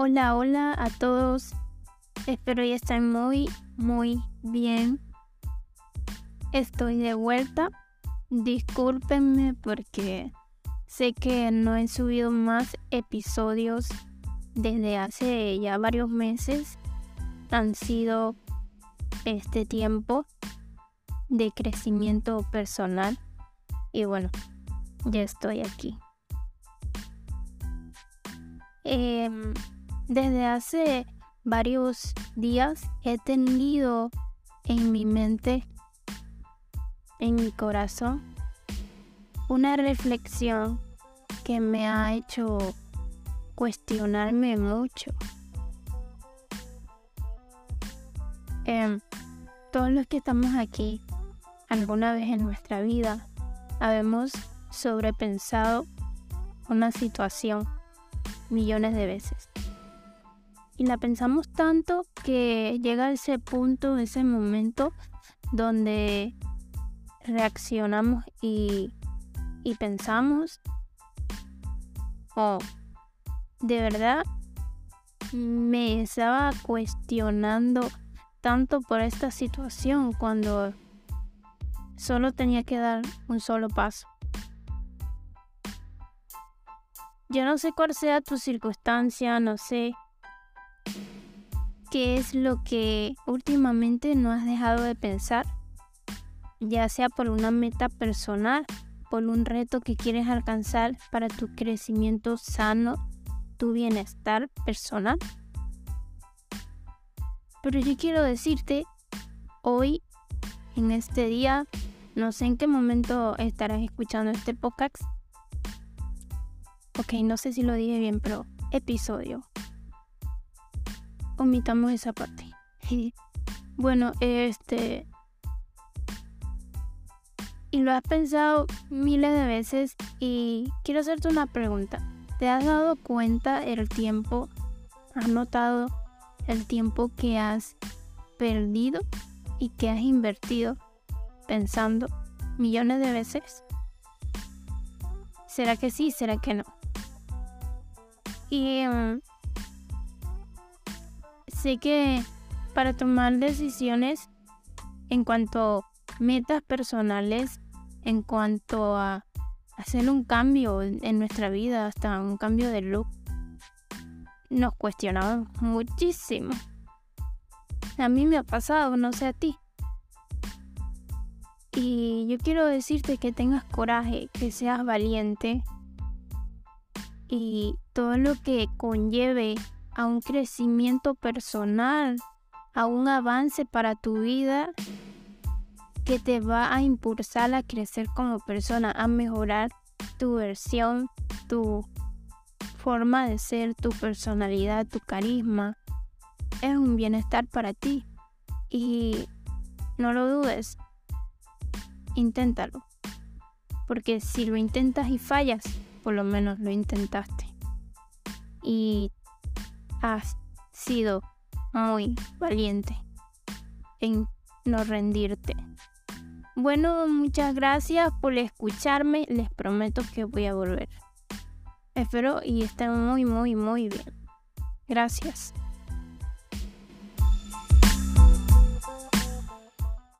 Hola, hola a todos. Espero ya estén muy, muy bien. Estoy de vuelta. Discúlpenme porque sé que no he subido más episodios desde hace ya varios meses. Han sido este tiempo de crecimiento personal. Y bueno, ya estoy aquí. Em, desde hace varios días he tenido en mi mente, en mi corazón, una reflexión que me ha hecho cuestionarme mucho. Em, todos los que estamos aquí alguna vez en nuestra vida habemos sobrepensado una situación millones de veces. Y la pensamos tanto que llega ese punto, ese momento donde reaccionamos y, pensamos, oh, de verdad me estaba cuestionando tanto por esta situación cuando solo tenía que dar un solo paso. Yo no sé cuál sea tu circunstancia, no sé qué es lo que últimamente no has dejado de pensar, ya sea por una meta personal, por un reto que quieres alcanzar para tu crecimiento sano, tu bienestar personal. Pero yo quiero decirte, hoy, en este día, no sé en qué momento estarás escuchando este podcast, Ok, no sé si lo dije bien, pero episodio. Omitamos esa parte. bueno, este... Y lo has pensado miles de veces y quiero hacerte una pregunta. ¿Te has dado cuenta el tiempo? ¿Has notado el tiempo que has perdido y que has invertido pensando millones de veces? ¿Será que sí? ¿Será que no? Y mm, sé que para tomar decisiones en cuanto a metas personales, en cuanto a hacer un cambio en nuestra vida, hasta un cambio de look, nos cuestionamos muchísimo. A mí me ha pasado, no sé a ti. Y yo quiero decirte que tengas coraje, que seas valiente y todo lo que conlleve a un crecimiento personal, a un avance para tu vida que te va a impulsar a crecer como persona, a mejorar tu versión, tu forma de ser, tu personalidad, tu carisma. Es un bienestar para ti y no lo dudes, inténtalo. Porque si lo intentas y fallas, por lo menos lo intentaste y has sido muy valiente en no rendirte. Bueno, muchas gracias por escucharme. Les prometo que voy a volver. Espero y estén muy, muy, muy bien. Gracias.